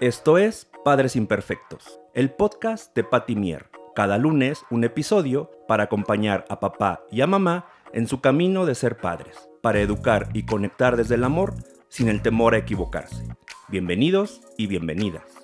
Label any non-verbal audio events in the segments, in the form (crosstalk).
Esto es Padres Imperfectos, el podcast de Patty Mier. Cada lunes un episodio para acompañar a papá y a mamá en su camino de ser padres, para educar y conectar desde el amor sin el temor a equivocarse. Bienvenidos y bienvenidas.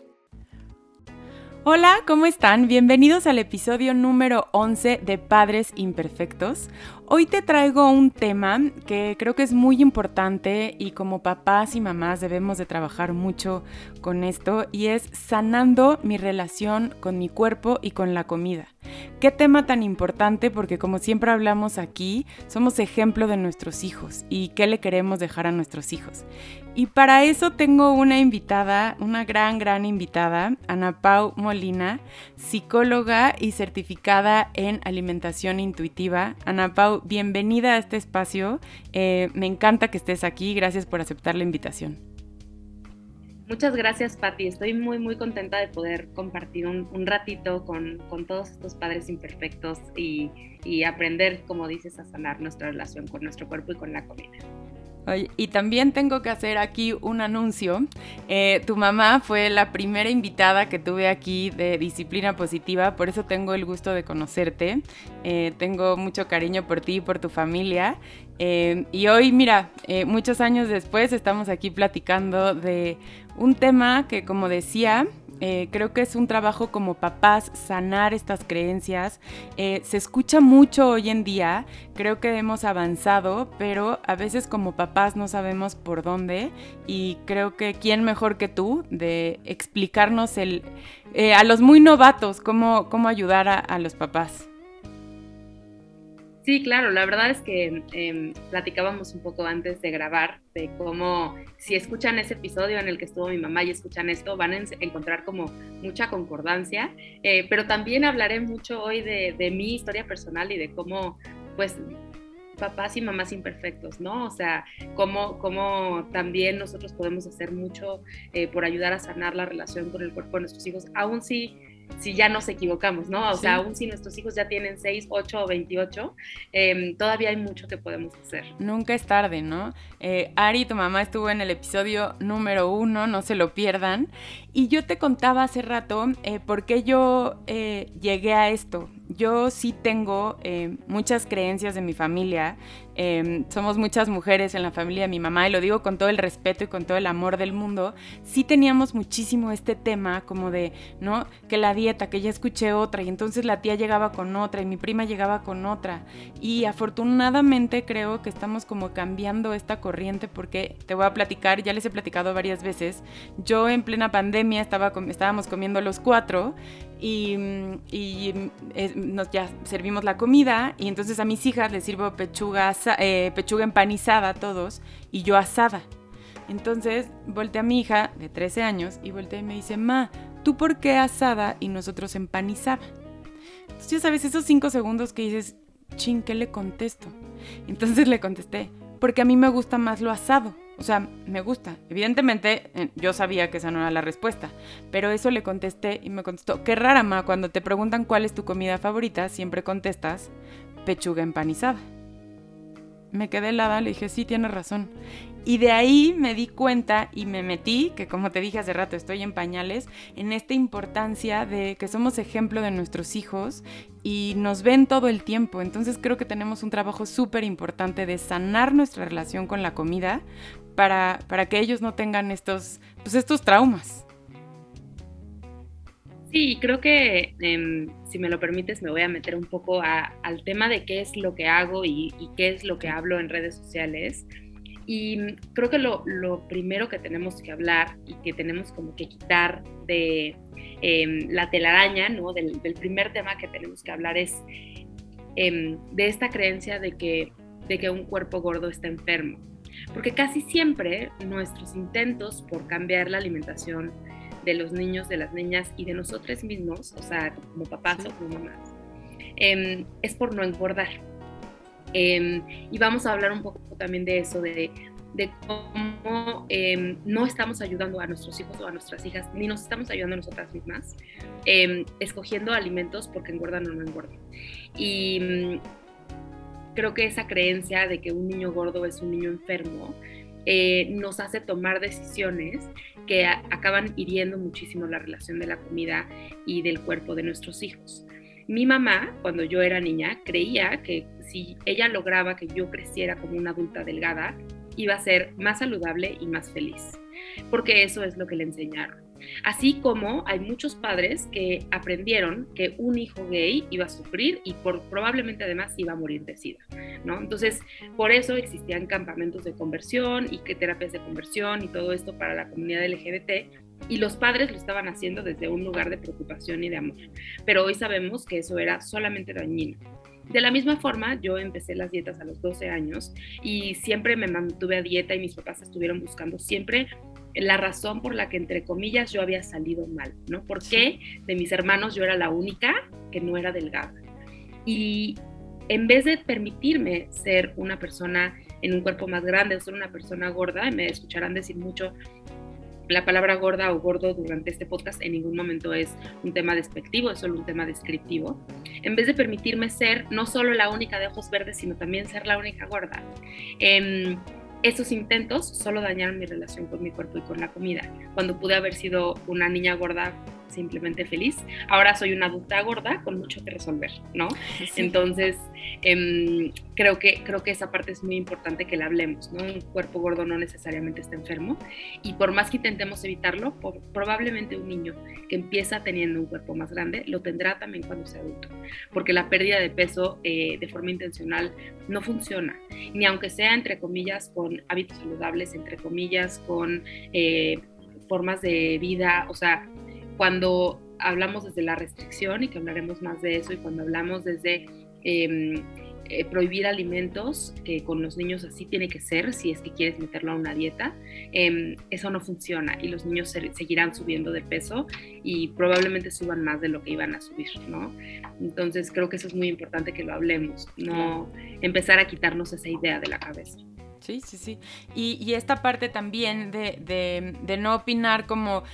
Hola, ¿cómo están? Bienvenidos al episodio número 11 de Padres Imperfectos. Hoy te traigo un tema que creo que es muy importante y como papás y mamás debemos de trabajar mucho con esto y es sanando mi relación con mi cuerpo y con la comida. Qué tema tan importante porque como siempre hablamos aquí, somos ejemplo de nuestros hijos y qué le queremos dejar a nuestros hijos. Y para eso tengo una invitada, una gran, gran invitada, Ana Pau Molina, psicóloga y certificada en alimentación intuitiva. Ana Pau, bienvenida a este espacio. Eh, me encanta que estés aquí. Gracias por aceptar la invitación. Muchas gracias, Patti. Estoy muy, muy contenta de poder compartir un, ratito con, todos estos padres imperfectos y, y aprender, como dices, a sanar nuestra relación con nuestro cuerpo y con la comida y también tengo que hacer aquí un anuncio. Eh, tu mamá fue la primera invitada que tuve aquí de disciplina positiva, por eso tengo el gusto de conocerte. Eh, tengo mucho cariño por ti y por tu familia. Eh, y hoy, mira, muchos años después estamos aquí platicando de un tema que, como decía, eh, creo que es un trabajo como papás sanar estas creencias. Eh, se escucha mucho hoy en día, creo que hemos avanzado, pero a veces como papás no sabemos por dónde y creo que quién mejor que tú de explicarnos el, eh, a los muy novatos cómo, cómo ayudar a los papás. Sí, claro, la verdad es que em, platicábamos un poco antes de grabar de cómo si escuchan ese episodio en el que estuvo mi mamá y escuchan esto, van a encontrar como mucha concordancia, eh, pero también hablaré mucho hoy de, mi historia personal y de cómo, pues, papás y mamás imperfectos, ¿no? O sea, cómo, cómo también nosotros podemos hacer mucho eh, por ayudar a sanar la relación con el cuerpo de nuestros hijos, aún si si ya nos equivocamos, ¿no? O sea, aún si nuestros hijos ya tienen 6, 8 o 28, em, todavía hay mucho que podemos hacer. Nunca es tarde, ¿no? Eh, Ari, tu mamá estuvo en el episodio número uno, no se lo pierdan. Y yo te contaba hace rato eh, por qué yo eh, llegué a esto. Yo sí tengo eh, muchas creencias de mi familia. Em, somos muchas mujeres en la familia de mi mamá y lo digo con todo el respeto y con todo el amor del mundo. Sí teníamos muchísimo este tema como de, ¿no? Que la dieta, que ya escuché otra y entonces la tía llegaba con otra y mi prima llegaba con otra. Y afortunadamente creo que estamos como cambiando esta corriente porque te voy a platicar, ya les he platicado varias veces. Yo en plena pandemia estaba, estábamos comiendo los cuatro y, nos ya servimos la comida y entonces a mis hijas les sirvo pechuga, eh, pechuga empanizada todos y yo asada. Entonces volteé a mi hija de 13 años y volteé y me dice, ma, ¿tú por qué asada y nosotros empanizada? Entonces ya sabes, esos cinco segundos que dices, ching, ¿qué le contesto? Entonces le contesté, porque a mí me gusta más lo asado. O sea, me gusta. Evidentemente, eh, yo sabía que esa no era la respuesta, pero eso le contesté y me contestó, qué rara, ma, cuando te preguntan cuál es tu comida favorita, siempre contestas pechuga empanizada. Me quedé helada, le dije, sí, tienes razón. Y de ahí me di cuenta y me metí, que como te dije hace rato, estoy en pañales, en esta importancia de que somos ejemplo de nuestros hijos y nos ven todo el tiempo. Entonces creo que tenemos un trabajo súper importante de sanar nuestra relación con la comida para, para que ellos no tengan estos, pues estos traumas. Sí, creo que em, si me lo permites me voy a meter un poco al tema de qué es lo que hago y, qué es lo que hablo en redes sociales. Y creo que lo, primero que tenemos que hablar y que tenemos como que quitar de em, la telaraña, ¿no? Del, primer tema que tenemos que hablar es em, de esta creencia de que, de que un cuerpo gordo está enfermo. Porque casi siempre nuestros intentos por cambiar la alimentación de los niños, de las niñas y de nosotros mismos, o sea, como papás o como mamás, em, es por no engordar. Em, y vamos a hablar un poco también de eso, de, de cómo em, no estamos ayudando a nuestros hijos o a nuestras hijas, ni nos estamos ayudando a nosotras mismas, escogiendo alimentos porque engordan o no engordan. Y mm, creo que esa creencia de que un niño gordo es un niño enfermo eh, nos hace tomar decisiones que acaban hiriendo muchísimo la relación de la comida y del cuerpo de nuestros hijos. Mi mamá, cuando yo era niña, creía que si ella lograba que yo creciera como una adulta delgada, iba a ser más saludable y más feliz, porque eso es lo que le enseñaron. Así como hay muchos padres que aprendieron que un hijo gay iba a sufrir y probablemente además iba a morir de sida, ¿no? Entonces, por eso existían campamentos de conversión y que terapias de conversión y todo esto para la comunidad LGBT y los padres lo estaban haciendo desde un lugar de preocupación y de amor. Pero hoy sabemos que eso era solamente dañino. De la misma forma, yo empecé las dietas a los 12 años y siempre me mantuve a dieta y mis papás estuvieron buscando siempre la razón por la que, entre comillas, yo había salido mal, ¿no? Porque de mis hermanos yo era la única que no era delgada. Y en vez de permitirme ser una persona en un cuerpo más grande o ser una persona gorda, me escucharán decir mucho la palabra gorda o gordo durante este podcast en ningún momento es un tema despectivo, es solo un tema descriptivo. En vez de permitirme ser no solo la única de ojos verdes, sino también ser la única gorda. Eh, esos intentos solo dañaron mi relación con mi cuerpo y con la comida. Cuando pude haber sido una niña gorda simplemente feliz, ahora soy una adulta gorda con mucho que resolver, ¿no? Entonces, em, creo, que, creo que esa parte es muy importante que la hablemos, ¿no? Un cuerpo gordo no necesariamente está enfermo y por más que intentemos evitarlo, probablemente un niño que empieza teniendo un cuerpo más grande lo tendrá también cuando sea adulto, porque la pérdida de peso eh, de forma intencional no funciona, ni aunque sea entre comillas con hábitos saludables, entre comillas con eh, formas de vida, o sea, cuando hablamos desde la restricción y que hablaremos más de eso y cuando hablamos desde em, eh, prohibir alimentos, que con los niños así tiene que ser si es que quieres meterlo a una dieta, em, eso no funciona y los niños seguirán subiendo de peso y probablemente suban más de lo que iban a subir, ¿no? Entonces creo que eso es muy importante que lo hablemos, no empezar a quitarnos esa idea de la cabeza. Sí, sí, sí. Y, esta parte también de, de no opinar como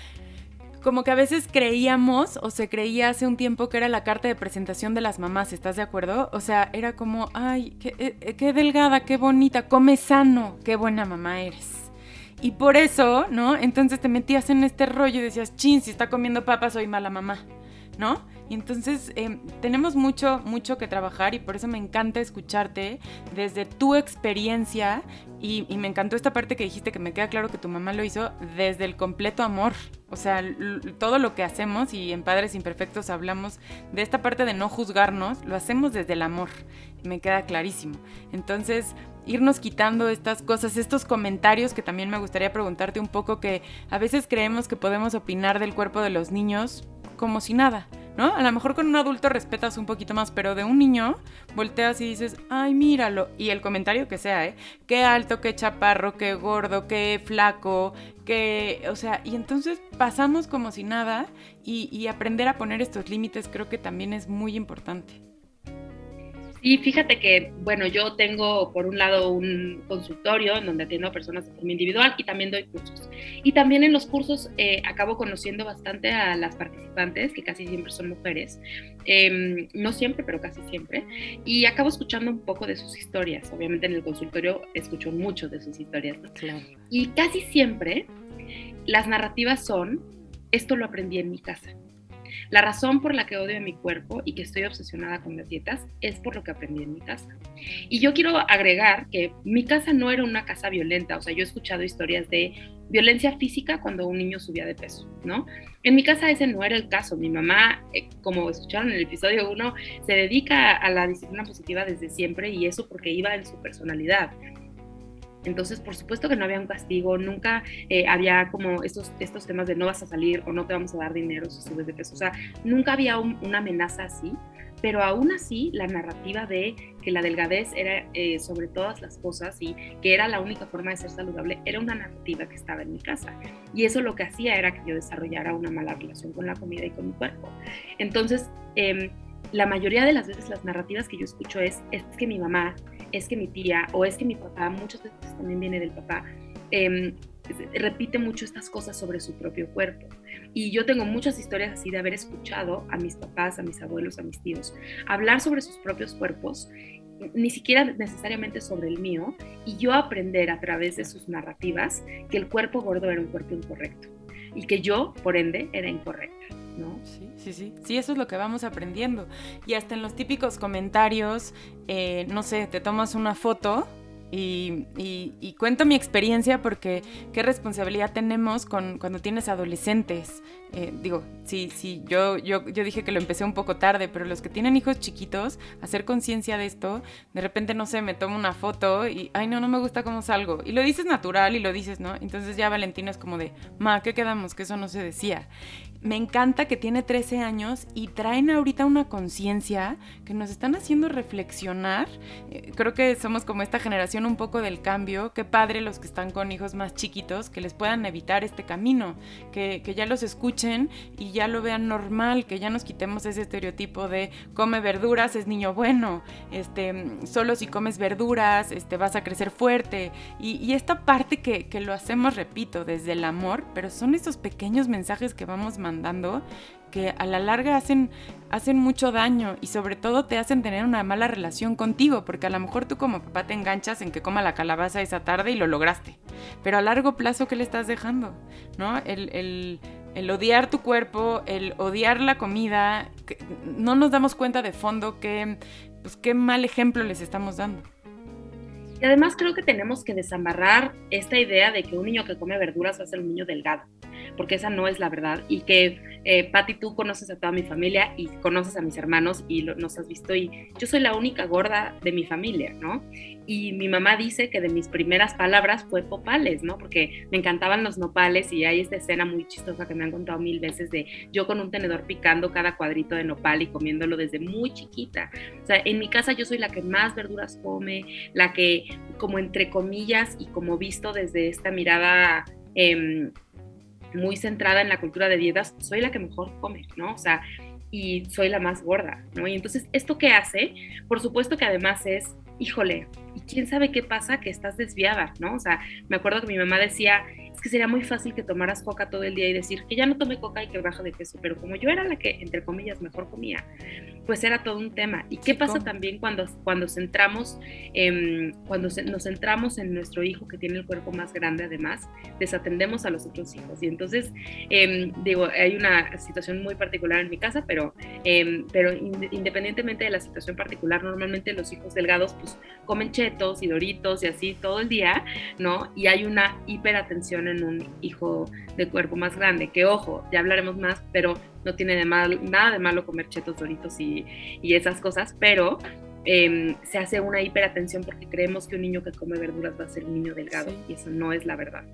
como que a veces creíamos o se creía hace un tiempo que era la carta de presentación de las mamás, ¿estás de acuerdo? O sea, era como, ay, qué, eh, qué delgada, qué bonita, come sano, qué buena mamá eres. Y por eso, ¿no? Entonces te metías en este rollo y decías, chin, si está comiendo papas soy mala mamá, ¿no? Y entonces em, tenemos mucho, mucho que trabajar y por eso me encanta escucharte desde tu experiencia y, me encantó esta parte que dijiste que me queda claro que tu mamá lo hizo desde el completo amor. O sea, todo lo que hacemos y en Padres Imperfectos hablamos de esta parte de no juzgarnos, lo hacemos desde el amor. Me queda clarísimo. Entonces, irnos quitando estas cosas, estos comentarios que también me gustaría preguntarte un poco que a veces creemos que podemos opinar del cuerpo de los niños como si nada. ¿no? A lo mejor con un adulto respetas un poquito más, pero de un niño volteas y dices, ay, míralo. Y el comentario que sea, ¿eh? Qué alto, qué chaparro, qué gordo, qué flaco, qué... O sea, y entonces pasamos como si nada y, y aprender a poner estos límites creo que también es muy importante. Y fíjate que, bueno, yo tengo por un lado un consultorio en donde atiendo a personas de forma individual y también doy cursos. Y también en los cursos eh, acabo conociendo bastante a las participantes, que casi siempre son mujeres, em, no siempre, pero casi siempre, y acabo escuchando un poco de sus historias. Obviamente en el consultorio escucho mucho de sus historias. Y casi siempre las narrativas son, esto lo aprendí en mi casa la razón por la que odio a mi cuerpo y que estoy obsesionada con las dietas es por lo que aprendí en mi casa. Y yo quiero agregar que mi casa no era una casa violenta, o sea, yo he escuchado historias de violencia física cuando un niño subía de peso, ¿no? En mi casa ese no era el caso. Mi mamá, eh, como escucharon en el episodio 1, se dedica a la disciplina positiva desde siempre y eso porque iba en su personalidad. Entonces, por supuesto que no había un castigo, nunca eh, había como estos, estos temas de no vas a salir o no te vamos a dar dinero si subes de peso. O sea, nunca había una amenaza así, pero aún así la narrativa de que la delgadez era eh, sobre todas las cosas y que era la única forma de ser saludable era una narrativa que estaba en mi casa. Y eso lo que hacía era que yo desarrollara una mala relación con la comida y con mi cuerpo. Entonces, em, la mayoría de las veces las narrativas que yo escucho es, es que mi mamá es que mi tía o es que mi papá, muchas veces también viene del papá, em, repite mucho estas cosas sobre su propio cuerpo. Y yo tengo muchas historias así de haber escuchado a mis papás, a mis abuelos, a mis tíos, hablar sobre sus propios cuerpos ni siquiera necesariamente sobre el mío, y yo aprender a través de sus narrativas que el cuerpo gordo era un cuerpo incorrecto y que yo, por ende, era incorrecta. ¿No? Sí, sí, sí. Sí, eso es lo que vamos aprendiendo. Y hasta en los típicos comentarios, eh, no sé, te tomas una foto y, cuento mi experiencia porque qué responsabilidad tenemos con, cuando tienes adolescentes. Eh, digo, sí, sí, yo, yo, yo dije que lo empecé un poco tarde, pero los que tienen hijos chiquitos, hacer conciencia de esto, de repente, no sé, me tomo una foto y, ay, no, no me gusta cómo salgo. Y lo dices natural y lo dices, ¿no? Entonces ya Valentina es como de, ma, ¿qué quedamos? Que eso no se decía me encanta que tiene 13 años y traen ahorita una conciencia que nos están haciendo reflexionar. Eh, creo que somos como esta generación un poco del cambio. Qué padre los que están con hijos más chiquitos, que les puedan evitar este camino, que, que ya los escuchen y ya lo vean normal, que ya nos quitemos ese estereotipo de come verduras es niño bueno, este, solo si comes verduras este, vas a crecer fuerte. Y, esta parte que, que lo hacemos, repito, desde el amor, pero son estos pequeños mensajes que vamos mandando dando que a la larga hacen, hacen mucho daño y sobre todo te hacen tener una mala relación contigo, porque a lo mejor tú como papá te enganchas en que coma la calabaza esa tarde y lo lograste, pero a largo plazo, ¿qué le estás dejando? ¿No? El, el, odiar tu cuerpo, el odiar la comida, no nos damos cuenta de fondo que, pues, qué mal ejemplo les estamos dando. Y además creo que tenemos que desamarrar esta idea de que un niño que come verduras va a ser un niño delgado porque esa no es la verdad. Y que, eh, tú conoces a toda mi familia y conoces a mis hermanos y nos has visto y yo soy la única gorda de mi familia, ¿no? Y mi mamá dice que de mis primeras palabras fue popales, ¿no? Porque me encantaban los nopales y hay esta escena muy chistosa que me han contado mil veces de yo con un tenedor picando cada cuadrito de nopal y comiéndolo desde muy chiquita. O sea, en mi casa yo soy la que más verduras come, la que como entre comillas y como visto desde esta mirada eh, muy centrada en la cultura de dietas, soy la que mejor come, ¿no? O sea, y soy la más gorda, ¿no? Y entonces, ¿esto qué hace? Por supuesto que además es, híjole, ¿y quién sabe qué pasa? Que estás desviada, ¿no? O sea, me acuerdo que mi mamá decía, es que sería muy fácil que tomaras coca todo el día y decir que ya no tome coca y que baja de peso, pero como yo era la que, entre comillas, mejor comía, pues era todo un tema. ¿Y qué pasa también cuando, cuando centramos, cuando nos centramos en nuestro hijo que tiene el cuerpo más grande además, desatendemos a los otros hijos? Y entonces, em, digo, hay una situación muy particular en mi casa, pero, em, pero independientemente de la situación particular, normalmente los hijos delgados pues comen chetos y doritos y así todo el día, ¿no? Y hay una hiperatención en un hijo de cuerpo más grande, que ojo, ya hablaremos más, pero no tiene de mal, nada de malo comer chetos, doritos y, esas cosas, pero em, se hace una hiperatención porque creemos que un niño que come verduras va a ser un niño delgado y eso no es la verdad.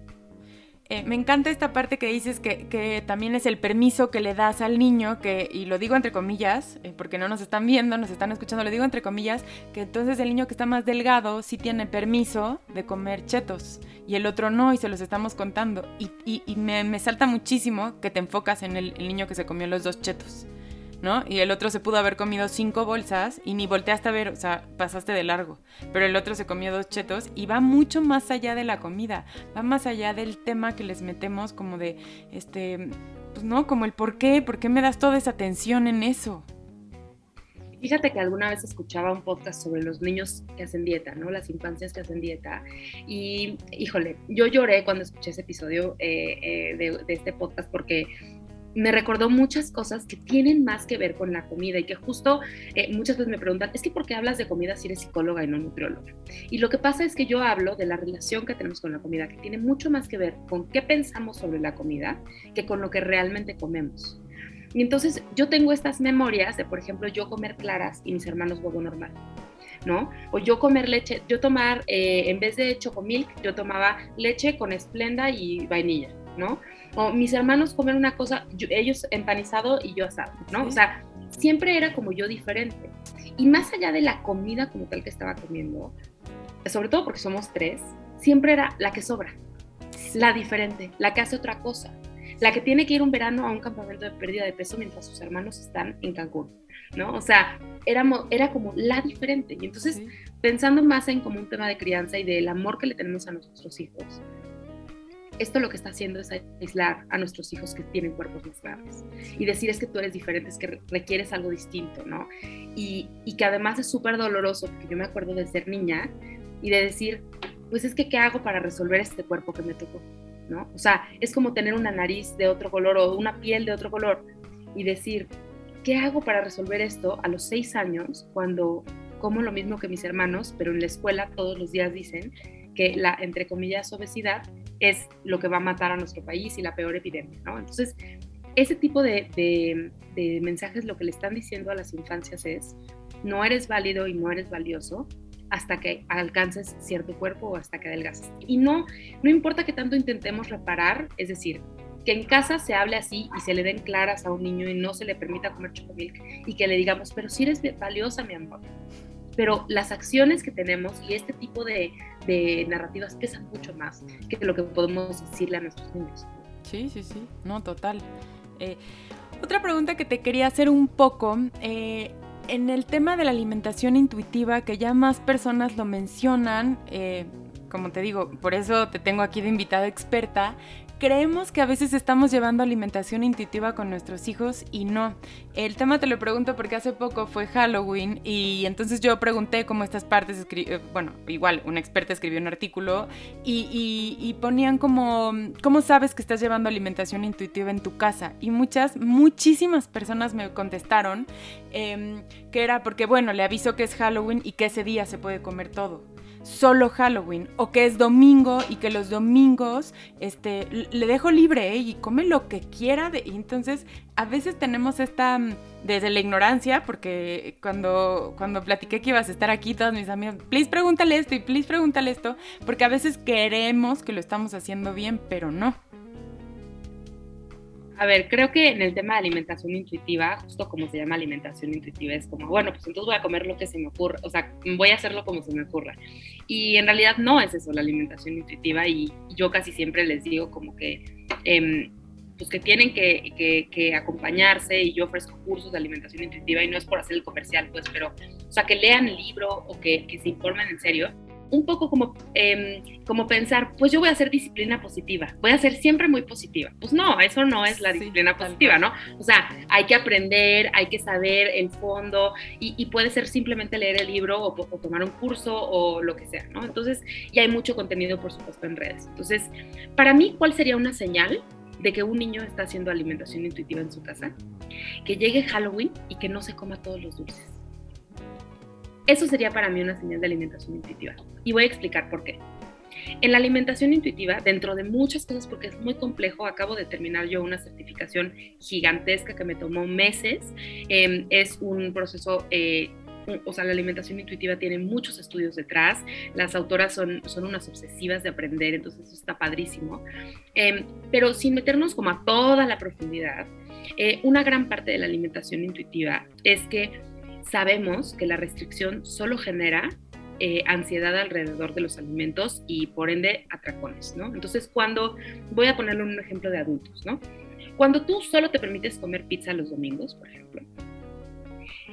Eh, me encanta esta parte que dices que, también es el permiso que le das al niño, que, y lo digo entre comillas, eh, porque no nos están viendo, nos están escuchando, lo digo entre comillas, que entonces el niño que está más delgado sí tiene permiso de comer chetos y el otro no, y se los estamos contando. Y, me, salta muchísimo que te enfocas en el niño que se comió los dos chetos. ¿No? Y el otro se pudo haber comido cinco bolsas y ni volteaste a ver, o sea, pasaste de largo. Pero el otro se comió dos chetos y va mucho más allá de la comida, va más allá del tema que les metemos como de, este, pues no, como el por qué, por qué me das toda esa atención en eso. Fíjate que alguna vez escuchaba un podcast sobre los niños que hacen dieta, ¿no? Las infancias que hacen dieta. Y, híjole, yo lloré cuando escuché ese episodio eh, eh, de, de, este podcast porque me recordó muchas cosas que tienen más que ver con la comida y que justo eh, muchas veces me preguntan, es que ¿por qué hablas de comida si eres psicóloga y no nutrióloga? Y lo que pasa es que yo hablo de la relación que tenemos con la comida, que tiene mucho más que ver con qué pensamos sobre la comida que con lo que realmente comemos. Y entonces yo tengo estas memorias de, por ejemplo, yo comer claras y mis hermanos huevo normal. ¿no? O yo comer leche, yo tomar, eh, en vez de chocomilk, yo tomaba leche con esplenda y vainilla, ¿no? o mis hermanos comen una cosa, ellos empanizado y yo asado, ¿no? O sea, siempre era como yo diferente. Y más allá de la comida como tal que estaba comiendo, sobre todo porque somos tres, siempre era la que sobra, la diferente, la que hace otra cosa, la que tiene que ir un verano a un campamento de pérdida de peso mientras sus hermanos están en Cancún, ¿no? O sea, éramos, era como la diferente. Y entonces, pensando más en como un tema de crianza y del amor que le tenemos a nuestros hijos, esto lo que está haciendo es aislar a nuestros hijos que tienen cuerpos más grandes y decir es que tú eres diferente, es que requieres algo distinto, ¿no? Y, y que además es súper doloroso, porque yo me acuerdo de ser niña y de decir, pues es que, ¿qué hago para resolver este cuerpo que me tocó? ¿No? O sea, es como tener una nariz de otro color o una piel de otro color y decir, ¿qué hago para resolver esto a los seis años cuando como lo mismo que mis hermanos, pero en la escuela todos los días dicen que la, entre comillas, obesidad es lo que va a matar a nuestro país y la peor epidemia, ¿no? Entonces, ese tipo de, de, mensajes lo que le están diciendo a las infancias es, no eres válido y no eres valioso hasta que alcances cierto cuerpo o hasta que adelgaces. Y no, no importa que tanto intentemos reparar, es decir, que en casa se hable así y se le den claras a un niño y no se le permita comer chocomilk y que le digamos, pero si eres valiosa, mi amor, pero las acciones que tenemos y este tipo de, narrativas pesan mucho más que lo que podemos decirle a nuestros niños. Sí, sí, sí, no, total. Eh, otra pregunta que te quería hacer un poco, eh, en el tema de la alimentación intuitiva, que ya más personas lo mencionan, eh, como te digo, por eso te tengo aquí de invitada experta, creemos que a veces estamos llevando alimentación intuitiva con nuestros hijos y no. El tema te lo pregunto porque hace poco fue Halloween y entonces yo pregunté cómo estas partes, eh, bueno, igual, una experta escribió un artículo y, ponían como, ¿cómo sabes que estás llevando alimentación intuitiva en tu casa? Y muchas, muchísimas personas me contestaron em, que era porque, bueno, le aviso que es Halloween y que ese día se puede comer todo solo Halloween o que es domingo y que los domingos este, le dejo libre ¿eh? y come lo que quiera. De, entonces a veces tenemos esta, mm, desde la ignorancia, porque cuando, cuando platiqué que ibas a estar aquí, todos mis amigos, please pregúntale esto y please pregúntale esto, porque a veces queremos que lo estamos haciendo bien, pero no. A ver, creo que en el tema de alimentación intuitiva, justo como se llama alimentación intuitiva, es como, bueno, pues entonces voy a comer lo que se me ocurra, o sea, voy a hacerlo como se me ocurra. Y en realidad no es eso la alimentación intuitiva y yo casi siempre les digo como que, eh, pues que tienen que, que, acompañarse y yo ofrezco cursos de alimentación intuitiva y no es por hacer el comercial, pues, pero, o sea, que lean el libro o que, que se informen en serio un poco como, em, como pensar, pues yo voy a hacer disciplina positiva, voy a ser siempre muy positiva. Pues no, eso no es la disciplina positiva, ¿no? O sea, hay que aprender, hay que saber el fondo y, puede ser simplemente leer el libro o, o, tomar un curso o lo que sea, ¿no? Entonces, y hay mucho contenido, por supuesto, en redes. Entonces, para mí, ¿cuál sería una señal de que un niño está haciendo alimentación intuitiva en su casa? Que llegue Halloween y que no se coma todos los dulces eso sería para mí una señal de alimentación intuitiva. Y voy a explicar por qué. En la alimentación intuitiva, dentro de muchas cosas, porque es muy complejo, acabo de terminar yo una certificación gigantesca que me tomó meses. Em, es un proceso, eh, o sea, la alimentación intuitiva tiene muchos estudios detrás. Las autoras son, son unas obsesivas de aprender, entonces eso está padrísimo. Em, pero sin meternos como a toda la profundidad, eh, una gran parte de la alimentación intuitiva es que sabemos que la restricción solo genera eh, ansiedad alrededor de los alimentos y por ende atracones, ¿no? Entonces, cuando, voy a ponerle un ejemplo de adultos, ¿no? Cuando tú solo te permites comer pizza los domingos, por ejemplo,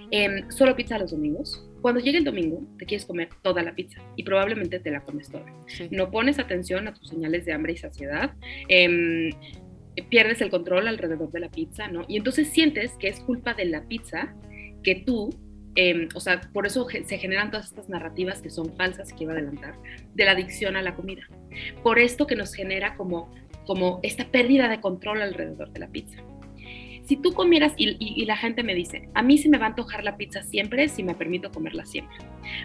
em, solo pizza los domingos, cuando llegue el domingo te quieres comer toda la pizza y probablemente te la comes toda. No pones atención a tus señales de hambre y saciedad. Em, pierdes el control alrededor de la pizza, ¿no? Y entonces sientes que es culpa de la pizza que tú, em, o sea, por eso se generan todas estas narrativas que son falsas, que iba a adelantar, de la adicción a la comida. Por esto que nos genera como, como esta pérdida de control alrededor de la pizza. Si tú comieras, y, la gente me dice, a mí se me va a antojar la pizza siempre si me permito comerla siempre.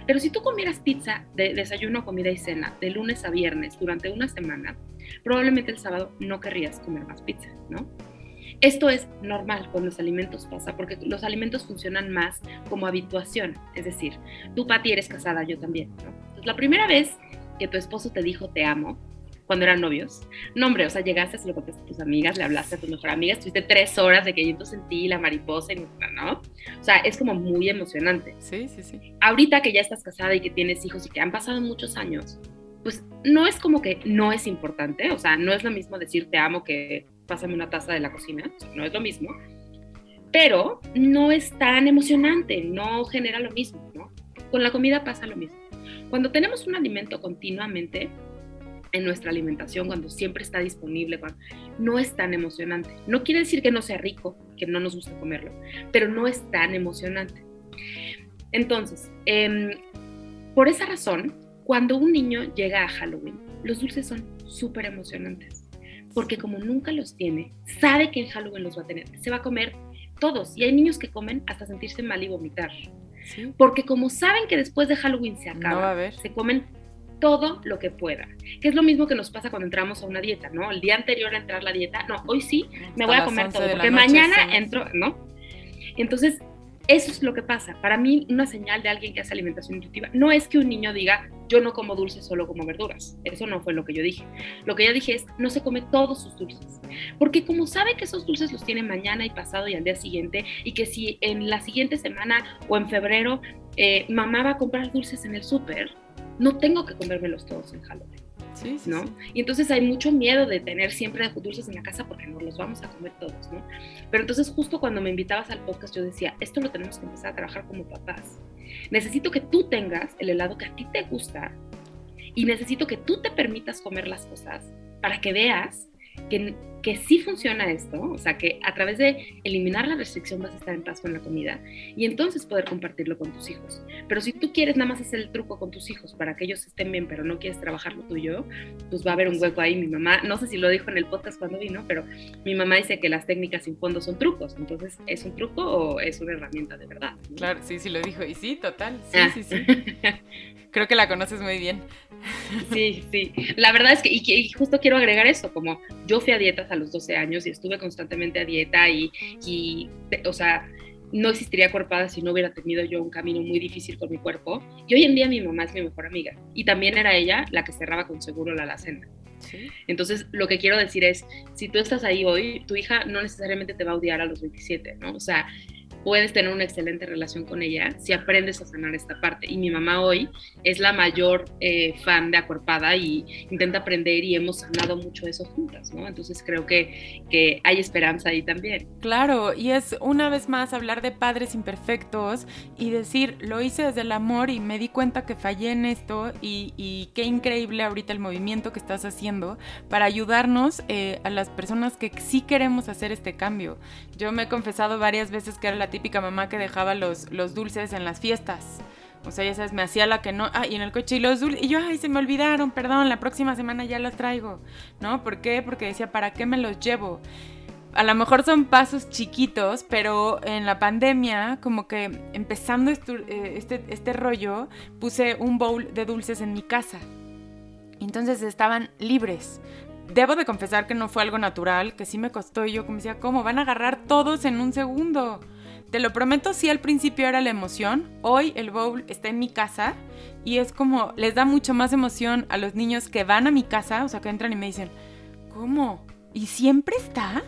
Pero si tú comieras pizza de desayuno, comida y cena de lunes a viernes durante una semana, probablemente el sábado no querrías comer más pizza, ¿no? Esto es normal con los alimentos pasa, porque los alimentos funcionan más como habituación. Es decir, tú, Pati, eres casada, yo también. Entonces, la primera vez que tu esposo te dijo te amo, cuando eran novios. No, hombre, o sea, llegaste, se lo contaste a tus amigas, le hablaste a tu mejor amiga, estuviste tres horas de que yo sentí la mariposa, y, ¿no? O sea, es como muy emocionante. Sí, sí, sí. Ahorita que ya estás casada y que tienes hijos y que han pasado muchos años, pues no es como que no es importante, o sea, no es lo mismo decir te amo que pásame una taza de la cocina, no es lo mismo, pero no es tan emocionante, no genera lo mismo, ¿no? Con la comida pasa lo mismo. Cuando tenemos un alimento continuamente, en nuestra alimentación, cuando siempre está disponible, no es tan emocionante. No quiere decir que no sea rico, que no nos guste comerlo, pero no es tan emocionante. Entonces, em, por esa razón, cuando un niño llega a Halloween, los dulces son súper emocionantes, porque como nunca los tiene, sabe que en Halloween los va a tener, se va a comer todos, y hay niños que comen hasta sentirse mal y vomitar. Porque como saben que después de Halloween se acaba, se comen todo lo que pueda. Que es lo mismo que nos pasa cuando entramos a una dieta, ¿no? El día anterior a entrar la dieta, no, hoy sí me voy a comer todo, porque mañana entro, ¿no? Entonces, eso es lo que pasa. Para mí, una señal de alguien que hace alimentación intuitiva no es que un niño diga, yo no como dulces, solo como verduras. Eso no fue lo que yo dije. Lo que yo dije es, no se come todos sus dulces. Porque como sabe que esos dulces los tiene mañana y pasado y al día siguiente, y que si en la siguiente semana o en febrero eh, mamá va a comprar dulces en el súper, no tengo que comérmelos todos en Halloween. Sí, sí, ¿no? Y entonces hay mucho miedo de tener siempre dulces en la casa porque no los vamos a comer todos, ¿no? Pero entonces justo cuando me invitabas al podcast yo decía, esto lo tenemos que empezar a trabajar como papás. Necesito que tú tengas el helado que a ti te gusta y necesito que tú te permitas comer las cosas para que veas que, que sí funciona esto, o sea, que a través de eliminar la restricción vas a estar en paz con la comida y entonces poder compartirlo con tus hijos. Pero si tú quieres nada más hacer el truco con tus hijos para que ellos estén bien, pero no quieres trabajar lo tuyo, pues va a haber un hueco ahí. Mi mamá, no sé si lo dijo en el podcast cuando vino, pero mi mamá dice que las técnicas sin fondo son trucos. Entonces, ¿es un truco o es una herramienta de verdad? Claro, sí, sí lo dijo. Y sí, total. Sí, ah. sí, sí. (laughs) Creo que la conoces muy bien. (laughs) Sí, sí. La verdad es que, y, justo quiero agregar eso, como yo fui a dietas a los 12 años y estuve constantemente a dieta y, y o sea, no existiría cuerpada si no hubiera tenido yo un camino muy difícil con mi cuerpo. Y hoy en día mi mamá es mi mejor amiga. Y también era ella la que cerraba con seguro la alacena. Entonces, lo que quiero decir es, si tú estás ahí hoy, tu hija no necesariamente te va a odiar a los 27, ¿no? O sea, puedes tener una excelente relación con ella si aprendes a sanar esta parte. Y mi mamá hoy es la mayor eh, fan de Acuerpada y intenta aprender y hemos sanado mucho eso juntas, ¿no? Entonces creo que, que hay esperanza ahí también. Claro, y es una vez más hablar de padres imperfectos y decir, lo hice desde el amor y me di cuenta que fallé en esto y, y qué increíble ahorita el movimiento que estás haciendo para ayudarnos eh, a las personas que sí queremos hacer este cambio. Yo me he confesado varias veces que era la típica mamá que dejaba los, los dulces en las fiestas. O sea, ya sabes, me hacía la que no. Ah, y en el coche y los dulces. Y yo, ay, se me olvidaron, perdón, la próxima semana ya los traigo. ¿No? ¿Por qué? Porque decía, ¿para qué me los llevo? A lo mejor son pasos chiquitos, pero en la pandemia, como que empezando eh, este, este rollo, puse un bowl de dulces en mi casa. Entonces estaban libres. Debo de confesar que no fue algo natural, que sí me costó. Y yo como decía, ¿cómo? Van a agarrar todos en un segundo. Te lo prometo, sí al principio era la emoción. Hoy el bowl está en mi casa y es como, les da mucho más emoción a los niños que van a mi casa, o sea, que entran y me dicen, ¿cómo? ¿Y siempre está?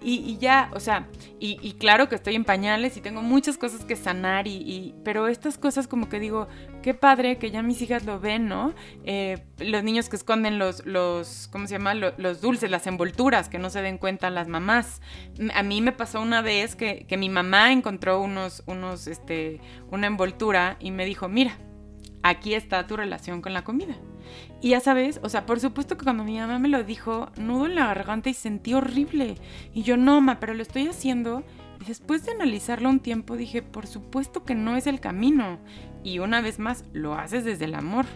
Y, ya, o sea, y, claro que estoy en pañales y tengo muchas cosas que sanar, y, pero estas cosas como que digo, qué padre que ya mis hijas lo ven, ¿no? Eh, los niños que esconden los, los ¿cómo se llama? Los, dulces, las envolturas, que no se den cuenta las mamás. A mí me pasó una vez que, que mi mamá encontró unos, unos, este, una envoltura y me dijo, mira, aquí está tu relación con la comida. Y ya sabes, o sea, por supuesto que cuando mi mamá me lo dijo, nudo en la garganta y sentí horrible. Y yo, no, ma, pero lo estoy haciendo. Y después de analizarlo un tiempo dije, por supuesto que no es el camino. Y una vez más, lo haces desde el amor.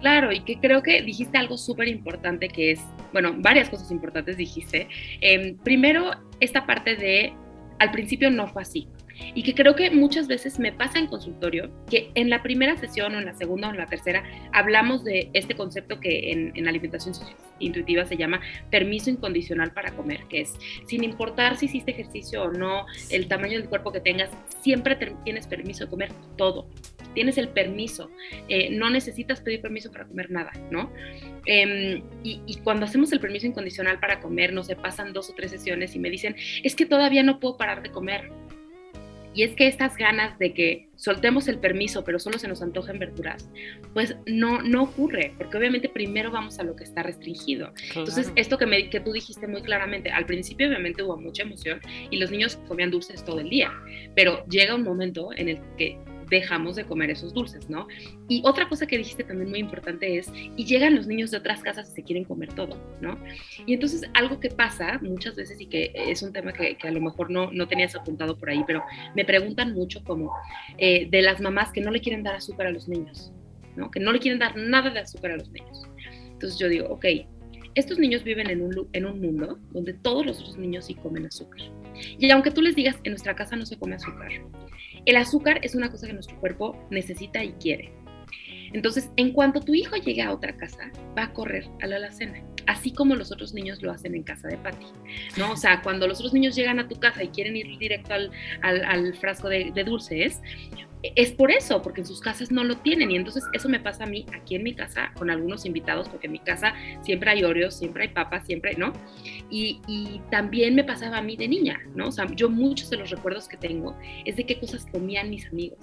Claro, y que creo que dijiste algo súper importante que es, bueno, varias cosas importantes dijiste. Em, primero, esta parte de, al principio no fue así y que creo que muchas veces me pasa en consultorio que en la primera sesión o en la segunda o en la tercera hablamos de este concepto que en, alimentación intuitiva se llama permiso incondicional para comer, que es sin importar si hiciste ejercicio o no, el tamaño del cuerpo que tengas, siempre tienes permiso de comer todo. Tienes el permiso, eh, no necesitas pedir permiso para comer nada, ¿no? Em, y, y, cuando hacemos el permiso incondicional para comer, no se pasan dos o tres sesiones y me dicen, es que todavía no puedo parar de comer. Y es que estas ganas de que soltemos el permiso, pero solo se nos antojen verduras, pues no, no ocurre, porque obviamente primero vamos a lo que está restringido. Entonces, esto que, me, que tú dijiste muy claramente, al principio obviamente hubo mucha emoción y los niños comían dulces todo el día, pero llega un momento en el que dejamos de comer esos dulces, ¿no? Y otra cosa que dijiste también muy importante es, y llegan los niños de otras casas y se quieren comer todo, ¿no? Y entonces algo que pasa muchas veces y que es un tema que, a lo mejor no, no tenías apuntado por ahí, pero me preguntan mucho como eh, de las mamás que no le quieren dar azúcar a los niños, ¿no? Que no le quieren dar nada de azúcar a los niños. Entonces yo digo, ok, estos niños viven en un, en un mundo donde todos los otros niños sí comen azúcar. Y aunque tú les digas, en nuestra casa no se come azúcar, el azúcar es una cosa que nuestro cuerpo necesita y quiere. Entonces, en cuanto tu hijo llegue a otra casa, va a correr a la alacena, así como los otros niños lo hacen en casa de Patty, ¿no? O sea, cuando los otros niños llegan a tu casa y quieren ir directo al, al, frasco de, de, dulces, es por eso, porque en sus casas no lo tienen. Y entonces eso me pasa a mí aquí en mi casa con algunos invitados, porque en mi casa siempre hay Oreos, siempre hay papas, siempre, ¿no? Y, también me pasaba a mí de niña, ¿no? O sea, yo muchos de los recuerdos que tengo es de qué cosas comían mis amigos,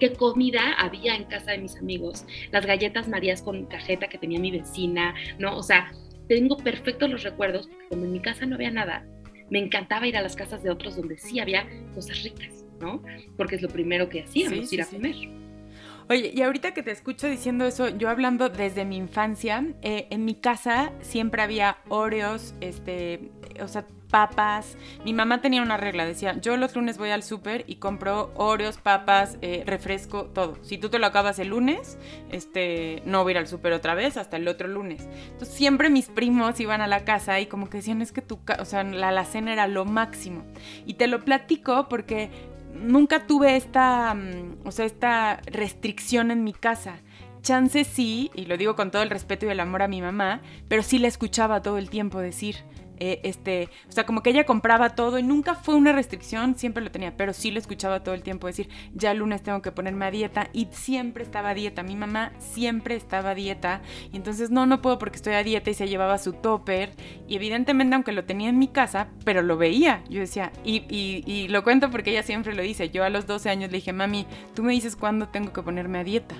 qué comida había en casa de mis amigos, las galletas marías con cajeta que tenía mi vecina, ¿no? O sea, tengo perfectos los recuerdos, porque como en mi casa no había nada, me encantaba ir a las casas de otros donde sí había cosas ricas. ¿No? Porque es lo primero que hacíamos, ir a comer. Oye, y ahorita que te escucho diciendo eso, yo hablando desde mi infancia, eh, en mi casa siempre había Oreos, este, o sea, papas. Mi mamá tenía una regla, decía, yo los lunes voy al súper y compro Oreos, papas, eh, refresco, todo. Si tú te lo acabas el lunes, este, no voy a ir al súper otra vez hasta el otro lunes. Entonces siempre mis primos iban a la casa y como que decían, es que tu, o sea, la alacena era lo máximo. Y te lo platico porque nunca tuve esta, mm, o sea, esta restricción en mi casa. Chance sí, y lo digo con todo el respeto y el amor a mi mamá, pero sí la escuchaba todo el tiempo decir, eh, este, o sea, como que ella compraba todo y nunca fue una restricción, siempre lo tenía, pero sí lo escuchaba todo el tiempo decir, ya el lunes tengo que ponerme a dieta y siempre estaba a dieta, mi mamá siempre estaba a dieta y entonces no, no puedo porque estoy a dieta y se llevaba su topper y evidentemente aunque lo tenía en mi casa, pero lo veía, yo decía, y, y, y lo cuento porque ella siempre lo dice, yo a los 12 años le dije, mami, tú me dices cuándo tengo que ponerme a dieta.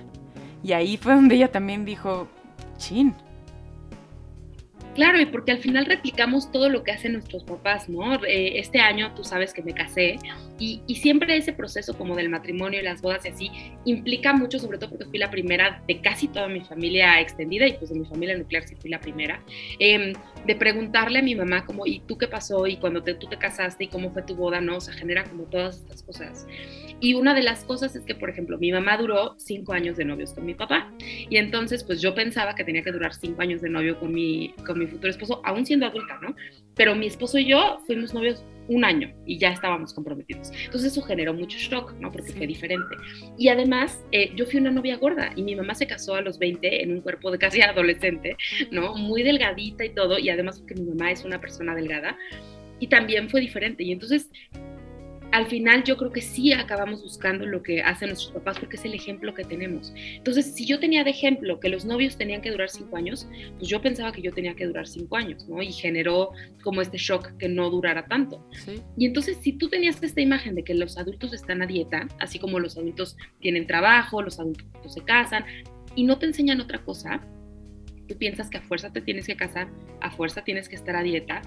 Y ahí fue donde ella también dijo, chin, Claro, y porque al final replicamos todo lo que hacen nuestros papás, ¿no? Eh, este año tú sabes que me casé y, siempre ese proceso como del matrimonio y las bodas y así implica mucho, sobre todo porque fui la primera de casi toda mi familia extendida y pues de mi familia nuclear sí fui la primera, em, de preguntarle a mi mamá como, ¿y tú qué pasó? Y cuando tú te casaste y cómo fue tu boda, ¿no? O sea, genera como todas estas cosas. Y una de las cosas es que, por ejemplo, mi mamá duró cinco años de novios con mi papá y entonces pues yo pensaba que tenía que durar cinco años de novio con mi, con mi mi futuro esposo, aún siendo adulta, ¿no? Pero mi esposo y yo fuimos novios un año y ya estábamos comprometidos. Entonces eso generó mucho shock, ¿no? Porque fue diferente. Y además, eh, yo fui una novia gorda y mi mamá se casó a los 20 en un cuerpo de casi (laughs) adolescente, ¿no? Muy delgadita y todo, y además porque mi mamá es una persona delgada. Y también fue diferente. Y entonces al final yo creo que sí acabamos buscando lo que hacen nuestros papás porque es el ejemplo que tenemos. Entonces, si yo tenía de ejemplo que los novios tenían que durar cinco años, pues yo pensaba que yo tenía que durar cinco años, ¿no? Y generó como este shock que no durara tanto. Y entonces, si tú tenías esta imagen de que los adultos están a dieta, así como los adultos tienen trabajo, los adultos se casan, y no te enseñan otra cosa, tú piensas que a fuerza te tienes que casar, a fuerza tienes que estar a dieta,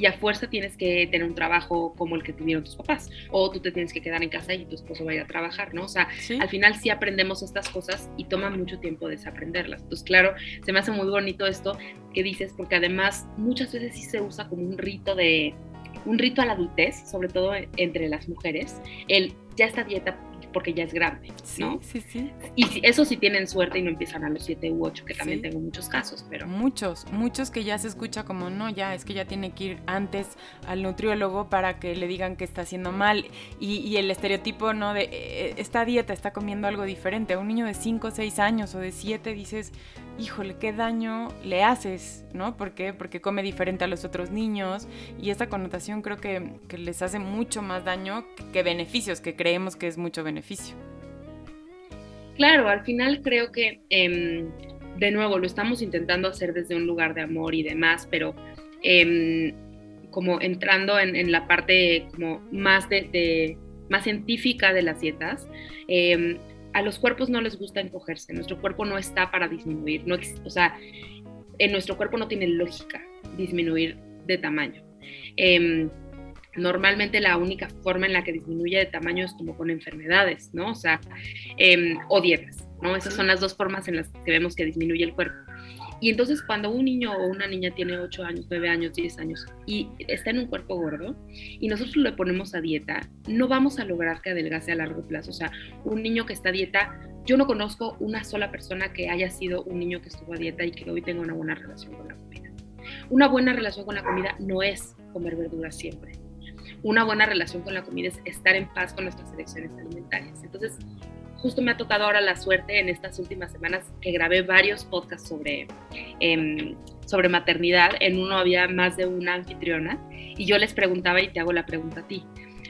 y a fuerza tienes que tener un trabajo como el que tuvieron tus papás, o tú te tienes que quedar en casa y tu esposo va a ir a trabajar, ¿no? O sea, al final sí aprendemos estas cosas y toma mucho tiempo desaprenderlas. Entonces, claro, se me hace muy bonito esto que dices, porque además muchas veces sí se usa como un rito de, un rito a la adultez, sobre todo entre las mujeres, el ya esta dieta porque ya es grande, ¿no? Sí, sí, Y eso sí tienen suerte y no empiezan a los 7 u 8, que también tengo muchos casos, pero... Muchos, muchos que ya se escucha como, no, ya, es que ya tiene que ir antes al nutriólogo para que le digan que está haciendo mal. Y, el estereotipo, ¿no? De eh, esta dieta está comiendo algo diferente. A un niño de 5, 6 años o de 7 dices, híjole, qué daño le haces, ¿no? ¿Por? Porque come diferente a los otros niños y esta connotación creo que, que les hace mucho más daño que beneficios, que creemos que es mucho beneficio. Claro, al final creo que, em, de nuevo, lo estamos intentando hacer desde un lugar de amor y demás, pero em, como entrando en, la parte como más de, más científica de las dietas, em, a los cuerpos no les gusta encogerse, nuestro cuerpo no está para disminuir, no, o sea, en nuestro cuerpo no tiene lógica disminuir de tamaño. Em, Normalmente la única forma en la que disminuye de tamaño es como con enfermedades, ¿no? O sea, em, o dietas, ¿no? Esas son las dos formas en las que vemos que disminuye el cuerpo. Y entonces cuando un niño o una niña tiene 8 años, 9 años, 10 años y está en un cuerpo gordo y nosotros le ponemos a dieta, no vamos a lograr que adelgace a largo plazo. O sea, un niño que está a dieta, yo no conozco una sola persona que haya sido un niño que estuvo a dieta y que hoy tenga una buena relación con la comida. Una buena relación con la comida no es comer verduras siempre. Una buena relación con la comida es estar en paz con nuestras elecciones alimentarias. Entonces, justo me ha tocado ahora la suerte en estas últimas semanas que grabé varios podcasts sobre, em, sobre maternidad. En uno había más de una anfitriona y yo les preguntaba y te hago la pregunta a ti.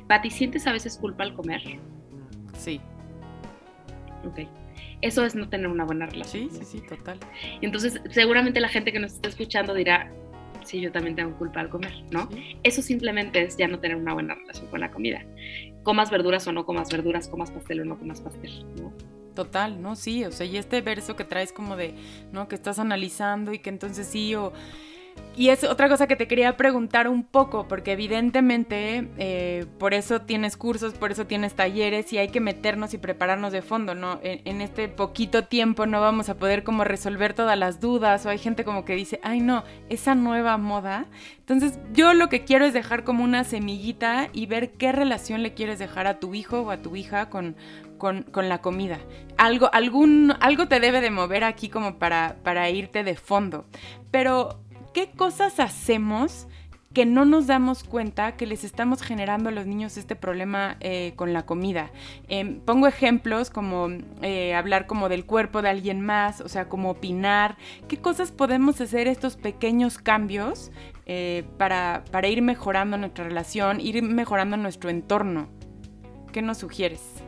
Pati, ¿sientes a veces culpa al comer? Sí. Ok. Eso es no tener una buena relación. Sí, sí, sí, total. Entonces, seguramente la gente que nos está escuchando dirá, sí, yo también tengo culpa al comer, ¿no? Eso simplemente es ya no tener una buena relación con la comida comas verduras o no comas verduras, comas pastel o no comas pastel, ¿no? Total, ¿no? Sí, o sea, y este verso que traes como de, ¿no? Que estás analizando y que entonces sí, o y es otra cosa que te quería preguntar un poco, porque evidentemente eh, por eso tienes cursos, por eso tienes talleres y hay que meternos y prepararnos de fondo, ¿no? En, este poquito tiempo no vamos a poder como resolver todas las dudas o hay gente como que dice, ay no, esa nueva moda. Entonces yo lo que quiero es dejar como una semillita y ver qué relación le quieres dejar a tu hijo o a tu hija con, con, con, la comida. Algo, algún, algo te debe de mover aquí como para, para irte de fondo. Pero ¿qué cosas hacemos que no nos damos cuenta que les estamos generando a los niños este problema eh, con la comida. Em, pongo ejemplos como eh, hablar como del cuerpo de alguien más, o sea, como opinar. ¿Qué cosas podemos hacer estos pequeños cambios eh, para, para ir mejorando nuestra relación, ir mejorando nuestro entorno? ¿Qué nos sugieres?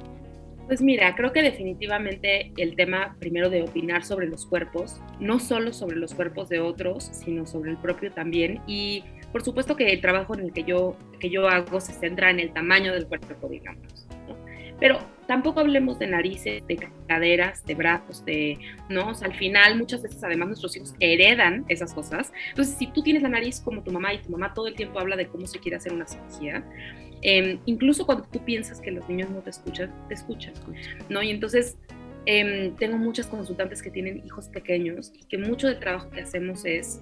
Pues mira, creo que definitivamente el tema primero de opinar sobre los cuerpos, no solo sobre los cuerpos de otros, sino sobre el propio también. Y por supuesto que el trabajo en el que yo, que yo hago se centra en el tamaño del cuerpo, digamos. Pero tampoco hablemos de narices, de caderas, de brazos, de, ¿no? O sea, al final muchas veces además nuestros hijos heredan esas cosas. Entonces, si tú tienes la nariz como tu mamá y tu mamá todo el tiempo habla de cómo se quiere hacer una cirugía, Em, incluso cuando tú piensas que los niños no te escuchan, te escuchan, ¿no? Y entonces em, tengo muchas consultantes que tienen hijos pequeños y que mucho del trabajo que hacemos es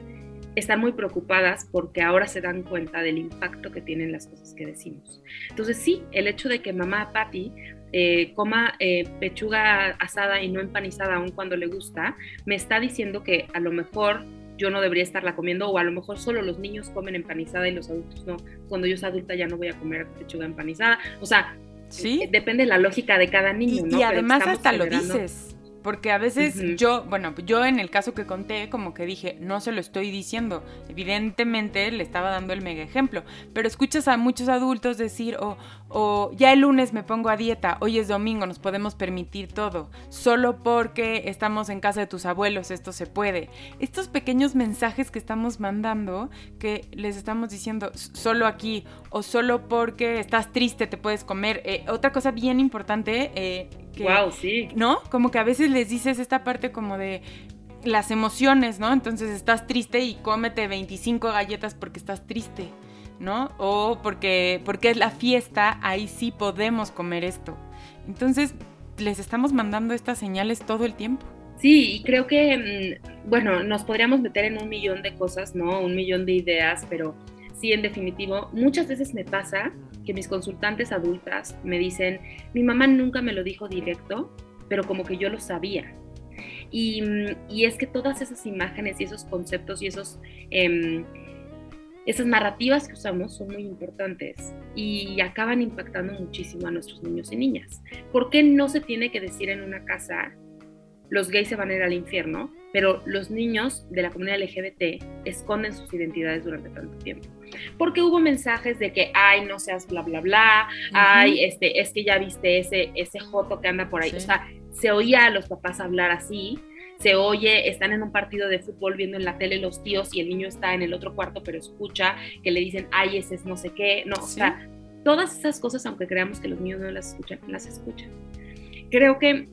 estar muy preocupadas porque ahora se dan cuenta del impacto que tienen las cosas que decimos. Entonces sí, el hecho de que mamá Patty eh, coma eh, pechuga asada y no empanizada aun cuando le gusta, me está diciendo que a lo mejor yo no debería estarla comiendo o a lo mejor solo los niños comen empanizada y los adultos no. Cuando yo sea adulta ya no voy a comer pechuga empanizada. O sea, ¿Sí? Depende de la lógica de cada niño, y, ¿no? Y además hasta lo dices. Porque a veces yo, bueno, yo en el caso que conté, como que dije, no se lo estoy diciendo. Evidentemente le estaba dando el mega ejemplo. Pero escuchas a muchos adultos decir, o, o ya el lunes me pongo a dieta, hoy es domingo, nos podemos permitir todo. Solo porque estamos en casa de tus abuelos, esto se puede. Estos pequeños mensajes que estamos mandando, que les estamos diciendo, solo aquí, o solo porque estás triste te puedes comer. Eh, otra cosa bien importante, eh, wow, sí. ¿No? Como que a veces les dices esta parte como de las emociones, ¿no? Entonces estás triste y cómete 25 galletas porque estás triste, ¿no? O porque, porque es la fiesta, ahí sí podemos comer esto. Entonces, les estamos mandando estas señales todo el tiempo. Sí, y creo que, mm, bueno, nos podríamos meter en un millón de cosas, ¿no? Un millón de ideas, pero sí, en definitivo, muchas veces me pasa que mis consultantes adultas me dicen, mi mamá nunca me lo dijo directo, pero como que yo lo sabía. Y, y es que todas esas imágenes y esos conceptos y esos, em, esas narrativas que usamos son muy importantes y acaban impactando muchísimo a nuestros niños y niñas. ¿Por qué no se tiene que decir en una casa los gays se van a ir al infierno, pero los niños de la comunidad LGBT esconden sus identidades durante tanto tiempo. Porque hubo mensajes de que, ay, no seas bla, bla, bla, ay, este, es que ya viste ese, ese joto que anda por ahí. O sea, se oía a los papás hablar así, se oye, están en un partido de fútbol viendo en la tele los tíos y el niño está en el otro cuarto, pero escucha que le dicen, ay, ese es no sé qué. No, o sea, todas esas cosas, aunque creamos que los niños no las escuchan, las escuchan. Creo que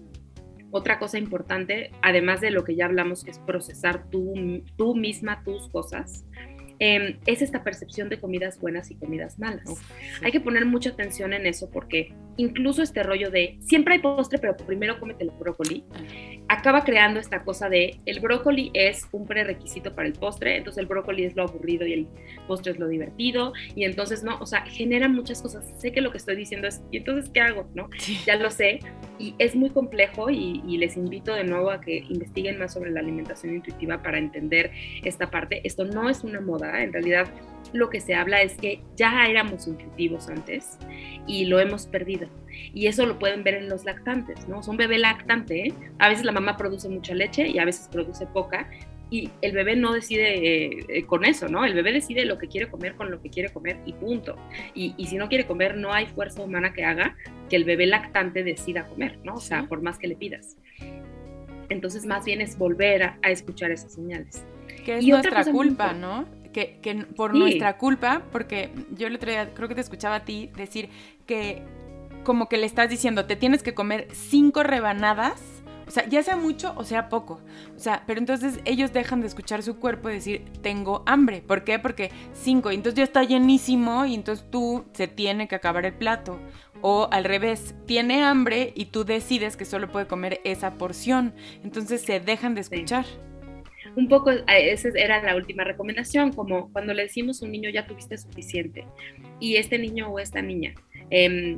otra cosa importante, además de lo que ya hablamos, que es procesar tú, tú misma tus cosas, em, es esta percepción de comidas buenas y comidas malas. Hay que poner mucha atención en eso porque incluso este rollo de siempre hay postre, pero primero cómete el brócoli, acaba creando esta cosa de el brócoli es un prerequisito para el postre, entonces el brócoli es lo aburrido y el postre es lo divertido, y entonces no, o sea, genera muchas cosas. Sé que lo que estoy diciendo es, ¿y entonces qué hago? ¿No? Ya lo sé, y es muy complejo y, y les invito de nuevo a que investiguen más sobre la alimentación intuitiva para entender esta parte. Esto no es una moda, en realidad lo que se habla es que ya éramos intuitivos antes y lo hemos perdido. Y eso lo pueden ver en los lactantes, ¿no? Son bebé lactante, ¿eh? a veces la mamá produce mucha leche y a veces produce poca, y el bebé no decide eh, con eso, ¿no? El bebé decide lo que quiere comer con lo que quiere comer y punto. Y, y, si no quiere comer, no hay fuerza humana que haga que el bebé lactante decida comer, ¿no? O sea, por más que le pidas. Entonces, más bien es volver a, escuchar esas señales. Que es nuestra culpa, ¿no? Que, que por nuestra culpa, porque yo el otro día creo que te escuchaba a ti decir que como que le estás diciendo, te tienes que comer cinco rebanadas o sea, ya sea mucho o sea poco. O sea, pero entonces ellos dejan de escuchar su cuerpo y decir, tengo hambre. ¿Por qué? Porque cinco, y entonces ya está llenísimo y entonces tú se tiene que acabar el plato. O al revés, tiene hambre y tú decides que solo puede comer esa porción. Entonces se dejan de escuchar. Un poco, esa era la última recomendación, como cuando le decimos a un niño ya tuviste suficiente y este niño o esta niña eh,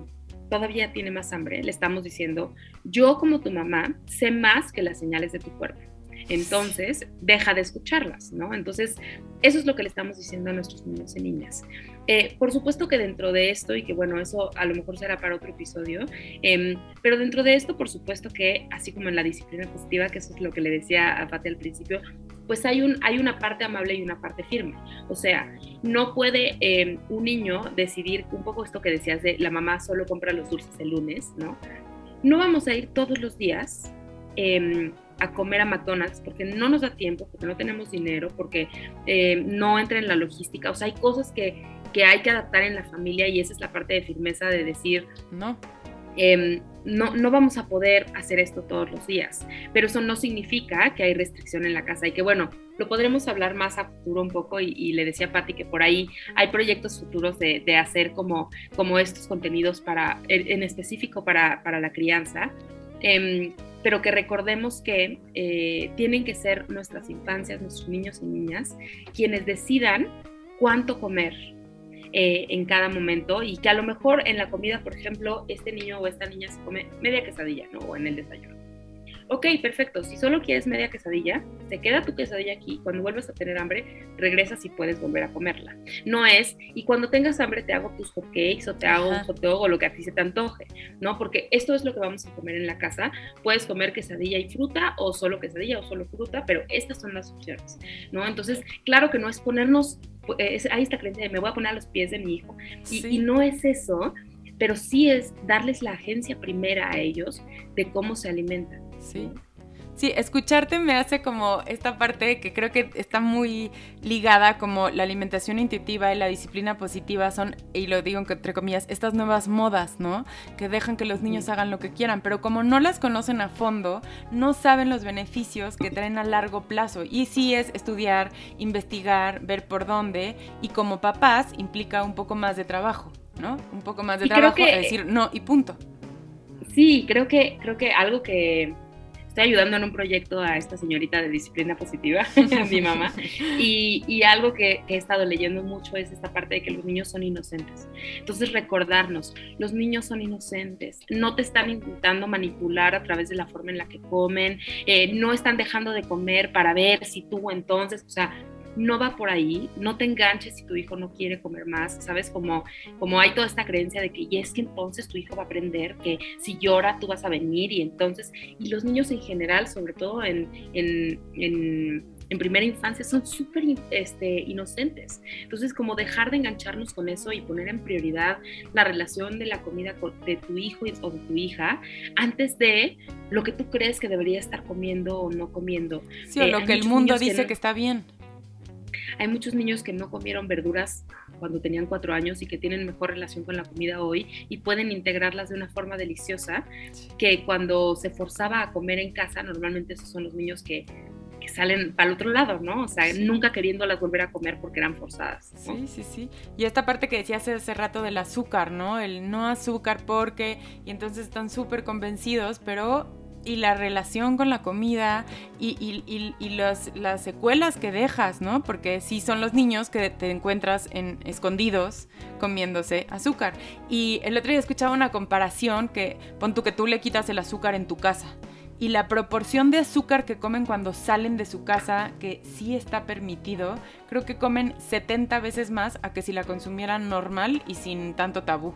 todavía tiene más hambre, le estamos diciendo, yo como tu mamá sé más que las señales de tu cuerpo. Entonces, deja de escucharlas, ¿no? Entonces, eso es lo que le estamos diciendo a nuestros niños y niñas. Eh, por supuesto que dentro de esto, y que bueno, eso a lo mejor será para otro episodio, em, pero dentro de esto, por supuesto que, así como en la disciplina positiva, que eso es lo que le decía a Fati al principio, pues hay, un, hay una parte amable y una parte firme. O sea, no puede em, un niño decidir, un poco esto que decías de la mamá solo compra los dulces el lunes, ¿no? No vamos a ir todos los días em, a comer a McDonald's porque no nos da tiempo, porque no tenemos dinero, porque em, no entra en la logística. O sea, hay cosas que, que hay que adaptar en la familia y esa es la parte de firmeza de decir, no. Eh, no, no vamos a poder hacer esto todos los días, pero eso no significa que hay restricción en la casa y que bueno, lo podremos hablar más a futuro un poco y, le decía a Patti que por ahí hay proyectos futuros de, de hacer como, como estos contenidos para, en, específico para, para, la crianza, eh, pero que recordemos que eh, tienen que ser nuestras infancias, nuestros niños y niñas, quienes decidan cuánto comer, eh, en cada momento y que a lo mejor en la comida, por ejemplo, este niño o esta niña se come media quesadilla, ¿no? O en el desayuno ok, perfecto, si solo quieres media quesadilla, se queda tu quesadilla aquí, cuando vuelves a tener hambre, regresas y puedes volver a comerla. No es, y cuando tengas hambre te hago tus hotcakes o te hago un hot dog o lo que a ti se te antoje, ¿no? Porque esto es lo que vamos a comer en la casa. Puedes comer quesadilla y fruta o solo quesadilla o solo fruta, pero estas son las opciones, ¿no? Entonces, claro que no es ponernos, es, hay esta creencia de me voy a poner a los pies de mi hijo y, y no es eso, pero sí es darles la agencia primera a ellos de cómo se alimentan. Sí. Sí, escucharte me hace como esta parte que creo que está muy ligada como la alimentación intuitiva y la disciplina positiva son, y lo digo entre comillas, estas nuevas modas, ¿no? Que dejan que los niños hagan lo que quieran, pero como no las conocen a fondo, no saben los beneficios que traen a largo plazo. Y sí es estudiar, investigar, ver por dónde, y como papás implica un poco más de trabajo, ¿no? Un poco más de trabajo, que, decir no y punto. Sí, creo que, creo que algo que estoy ayudando en un proyecto a esta señorita de disciplina positiva, (laughs) (laughs) mi mamá, y, algo que, he estado leyendo mucho es esta parte de que los niños son inocentes. Entonces recordarnos, los niños son inocentes, no te están intentando manipular a través de la forma en la que comen, eh, no están dejando de comer para ver si tú entonces, o sea, no va por ahí, no te enganches si tu hijo no quiere comer más, ¿sabes? Como, como hay toda esta creencia de que y es que entonces tu hijo va a aprender que si llora tú vas a venir y entonces, y los niños en general, sobre todo en, en, en primera infancia son súper este, inocentes. Entonces, como dejar de engancharnos con eso y poner en prioridad la relación de la comida de tu hijo o de tu hija antes de lo que tú crees que debería estar comiendo o no comiendo. Sí, o lo que el mundo dice que está bien. Hay muchos niños que no comieron verduras cuando tenían cuatro años y que tienen mejor relación con la comida hoy y pueden integrarlas de una forma deliciosa que cuando se forzaba a comer en casa, normalmente esos son los niños que que salen para el otro lado, ¿no? O sea, nunca queriéndolas volver a comer porque eran forzadas. Sí, sí, sí. Y esta parte que decías hace rato del azúcar, ¿no? El no azúcar porque, y entonces están súper convencidos, pero y la relación con la comida y, y, y, las secuelas que dejas, ¿no? Porque sí son los niños que te encuentras en, escondidos comiéndose azúcar. Y el otro día escuchaba una comparación que pon tú que tú le quitas el azúcar en tu casa y la proporción de azúcar que comen cuando salen de su casa, que sí está permitido, creo que comen 70 veces más a que si la consumieran normal y sin tanto tabú.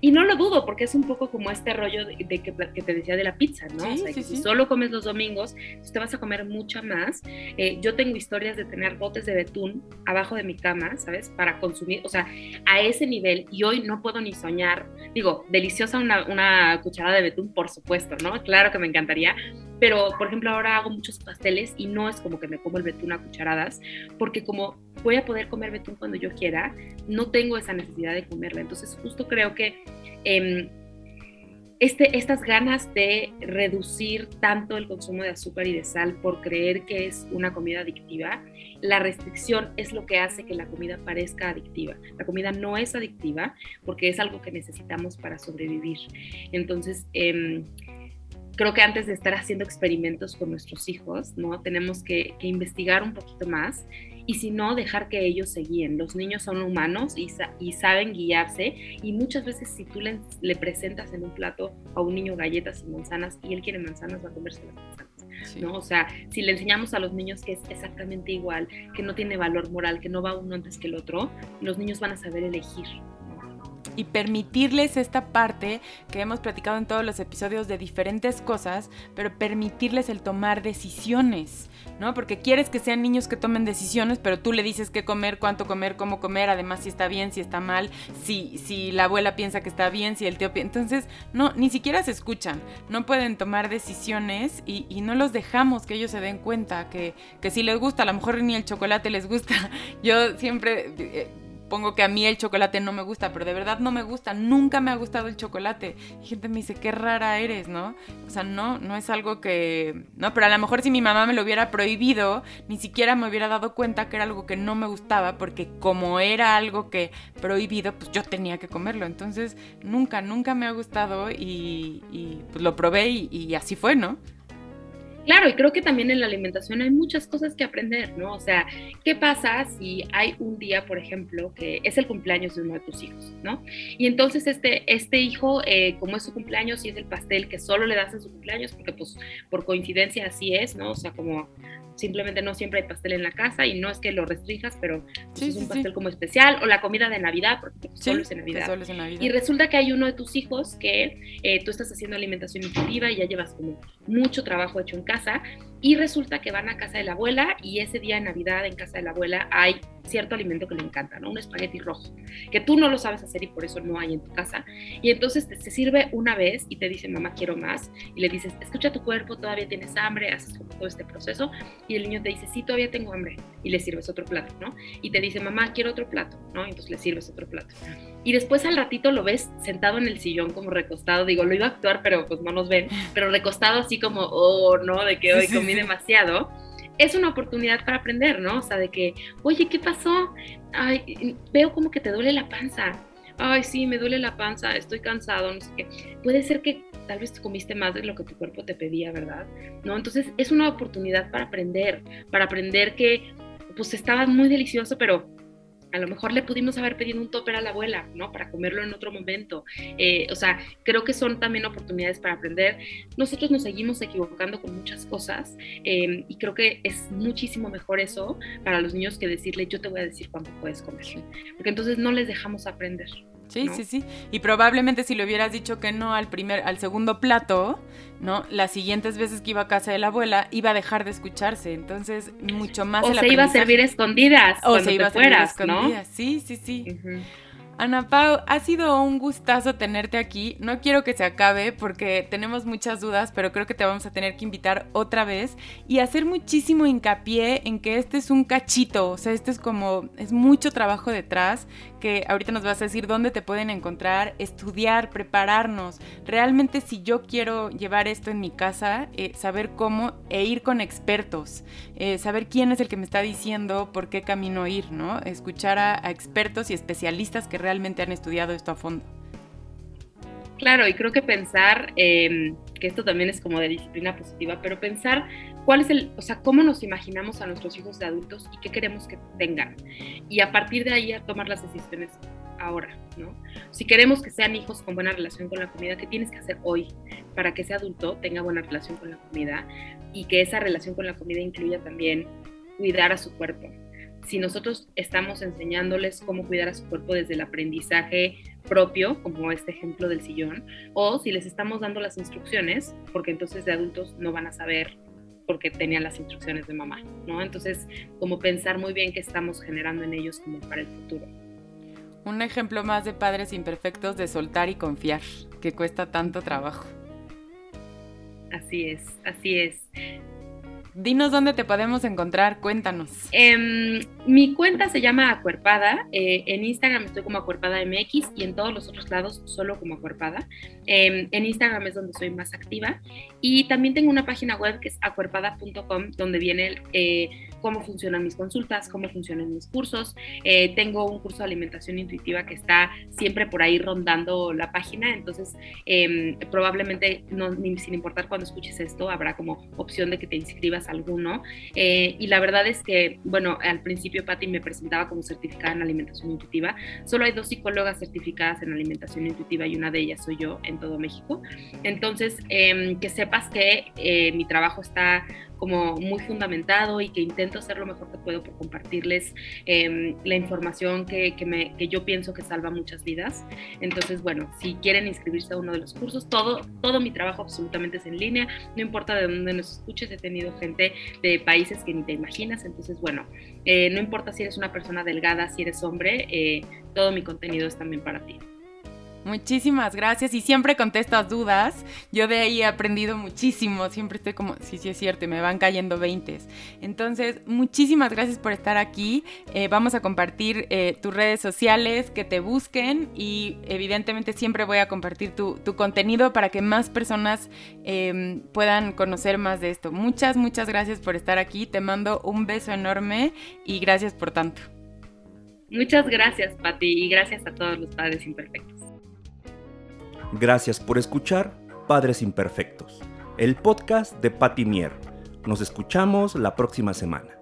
Y no lo dudo, porque es un poco como este rollo de, que, que, te decía de la pizza, ¿no? o sea, que si solo comes los domingos, pues te vas a comer mucha más. Eh, yo tengo historias de tener botes de betún abajo de mi cama, ¿sabes? Para consumir, o sea, a ese nivel. Y hoy no puedo ni soñar. Digo, deliciosa una, una cucharada de betún, por supuesto, ¿no? Claro que me encantaría. Pero, por ejemplo, ahora hago muchos pasteles y no es como que me como el betún a cucharadas, porque como voy a poder comer betún cuando yo quiera, no tengo esa necesidad de comerla. Entonces, justo creo que Em, este, estas ganas de reducir tanto el consumo de azúcar y de sal por creer que es una comida adictiva, la restricción es lo que hace que la comida parezca adictiva. La comida no es adictiva porque es algo que necesitamos para sobrevivir. Entonces, em, creo que antes de estar haciendo experimentos con nuestros hijos, ¿no? Tenemos que, que investigar un poquito más y si no, dejar que ellos se guíen. Los niños son humanos y, y saben guiarse y muchas veces si tú le, le, presentas en un plato a un niño galletas y manzanas y él quiere manzanas, va a comerse las manzanas. ¿no? O sea, si le enseñamos a los niños que es exactamente igual, que no tiene valor moral, que no va uno antes que el otro, los niños van a saber elegir y permitirles esta parte que hemos platicado en todos los episodios de diferentes cosas, pero permitirles el tomar decisiones, ¿no? Porque quieres que sean niños que tomen decisiones, pero tú le dices qué comer, cuánto comer, cómo comer, además si está bien, si está mal, si, si la abuela piensa que está bien, si el tío piensa... Entonces, no, ni siquiera se escuchan, no pueden tomar decisiones y, y no los dejamos que ellos se den cuenta que, que si les gusta, a lo mejor ni el chocolate les gusta. (laughs) Yo siempre... Eh, pongo que a mí el chocolate no me gusta, pero de verdad no me gusta, nunca me ha gustado el chocolate. Y gente me dice, qué rara eres, ¿no? O sea, no, no es algo que, no, pero a lo mejor si mi mamá me lo hubiera prohibido, ni siquiera me hubiera dado cuenta que era algo que no me gustaba, porque como era algo que prohibido, pues yo tenía que comerlo. Entonces, nunca, nunca me ha gustado y, pues lo probé y así fue, ¿no? Claro, y creo que también en la alimentación hay muchas cosas que aprender, ¿no? O sea, ¿qué pasa si hay un día, por ejemplo, que es el cumpleaños de uno de tus hijos, ¿no? Y entonces este, este hijo, eh, como es su cumpleaños y es el pastel que solo le das en su cumpleaños, porque pues por coincidencia así es, ¿no? O sea, como simplemente no siempre hay pastel en la casa y no es que lo restringas, pero pues, es un pastel como especial, o la comida de Navidad, porque pues, solo, es en Navidad. Y resulta que hay uno de tus hijos que eh, tú estás haciendo alimentación intuitiva y ya llevas como mucho trabajo hecho en casa, y resulta que van a casa de la abuela y ese día de Navidad en casa de la abuela hay cierto alimento que le encanta, ¿no? Un espagueti rojo, que tú no lo sabes hacer y por eso no hay en tu casa. Y entonces te, se sirve una vez y te dice, mamá, quiero más. Y le dices, escucha tu cuerpo, todavía tienes hambre, haces todo este proceso. Y el niño te dice, sí, todavía tengo hambre. Y le sirves otro plato, ¿no? Y te dice, mamá, quiero otro plato, ¿no? Y entonces le sirves otro plato. Y después al ratito lo ves sentado en el sillón como recostado. Digo, lo iba a actuar, pero pues no nos ven. Pero recostado así como, oh, no, de que hoy comí demasiado es una oportunidad para aprender, ¿no? O sea, de que, oye, ¿qué pasó? Ay, veo como que te duele la panza. Ay, sí, me duele la panza, estoy cansado, no sé qué. Puede ser que tal vez te comiste más de lo que tu cuerpo te pedía, ¿verdad? ¿No? Entonces es una oportunidad para aprender, para aprender que pues estaba muy delicioso, pero a lo mejor le pudimos haber pedido un topper a la abuela, ¿no? Para comerlo en otro momento. Eh, o sea, creo que son también oportunidades para aprender. Nosotros nos seguimos equivocando con muchas cosas eh, y creo que es muchísimo mejor eso para los niños que decirle yo te voy a decir cuándo puedes comer, porque entonces no les dejamos aprender. Sí, sí, sí. Y probablemente si le hubieras dicho que no al primer, al segundo plato, ¿no? Las siguientes veces que iba a casa de la abuela iba a dejar de escucharse. Entonces, mucho más. O se iba a servir escondidas. O se iba a servir escondidas. Sí, sí, sí. Ana Pau, ha sido un gustazo tenerte aquí. No quiero que se acabe porque tenemos muchas dudas, pero creo que te vamos a tener que invitar otra vez y hacer muchísimo hincapié en que este es un cachito, o sea, este es como, es mucho trabajo detrás, que ahorita nos vas a decir dónde te pueden encontrar, estudiar, prepararnos. Realmente si yo quiero llevar esto en mi casa, eh, saber cómo e ir con expertos, eh, saber quién es el que me está diciendo por qué camino ir, ¿no? Escuchar a, a expertos y especialistas que realmente han estudiado esto a fondo. Claro, y creo que pensar, em, que esto también es como de disciplina positiva, pero pensar cuál es el, o sea, cómo nos imaginamos a nuestros hijos de adultos y qué queremos que tengan. Y a partir de ahí a tomar las decisiones ahora, ¿no? Si queremos que sean hijos con buena relación con la comida, ¿qué tienes que hacer hoy para que ese adulto tenga buena relación con la comida y que esa relación con la comida incluya también cuidar a su cuerpo? Si nosotros estamos enseñándoles cómo cuidar a su cuerpo desde el aprendizaje propio, como este ejemplo del sillón, o si les estamos dando las instrucciones, porque entonces de adultos no van a saber porque tenían las instrucciones de mamá, ¿no? Entonces, como pensar muy bien qué estamos generando en ellos como para el futuro. Un ejemplo más de padres imperfectos de soltar y confiar, que cuesta tanto trabajo. Así es, así es. Dinos dónde te podemos encontrar, cuéntanos. Em, mi cuenta se llama Acuerpada. Eh, en Instagram estoy como Acuerpada MX y en todos los otros lados solo como Acuerpada. Em, en Instagram es donde soy más activa. Y también tengo una página web que es acuerpada.com donde viene eh, cómo funcionan mis consultas, cómo funcionan mis cursos. Eh, tengo un curso de alimentación intuitiva que está siempre por ahí rondando la página, entonces em, probablemente, sin importar cuando escuches esto, habrá como opción de que te inscribas a alguno. Eh, y la verdad es que, bueno, al principio Patti me presentaba como certificada en alimentación intuitiva. Solo hay dos psicólogas certificadas en alimentación intuitiva y una de ellas soy yo en todo México. Entonces, em, que sepas que eh, mi trabajo está como muy fundamentado y que intento hacer lo mejor que puedo por compartirles em, la información que, que, yo pienso que salva muchas vidas. Entonces, bueno, si quieren inscribirse a uno de los cursos, todo, todo mi trabajo absolutamente es en línea, no importa de dónde nos escuches, he tenido gente de países que ni te imaginas, entonces, bueno, eh, no importa si eres una persona delgada, si eres hombre, eh, todo mi contenido es también para ti. Muchísimas gracias y siempre contesto dudas. Yo de ahí he aprendido muchísimo. Siempre estoy como, sí, sí es cierto, y me van cayendo veintes. Entonces, muchísimas gracias por estar aquí. Eh, vamos a compartir eh, tus redes sociales, que te busquen y evidentemente siempre voy a compartir tu, contenido para que más personas em, puedan conocer más de esto. Muchas, muchas gracias por estar aquí. Te mando un beso enorme y gracias por tanto. Muchas gracias, Pati, y gracias a todos los padres imperfectos. Gracias por escuchar Padres Imperfectos, el podcast de Patti Mier. Nos escuchamos la próxima semana.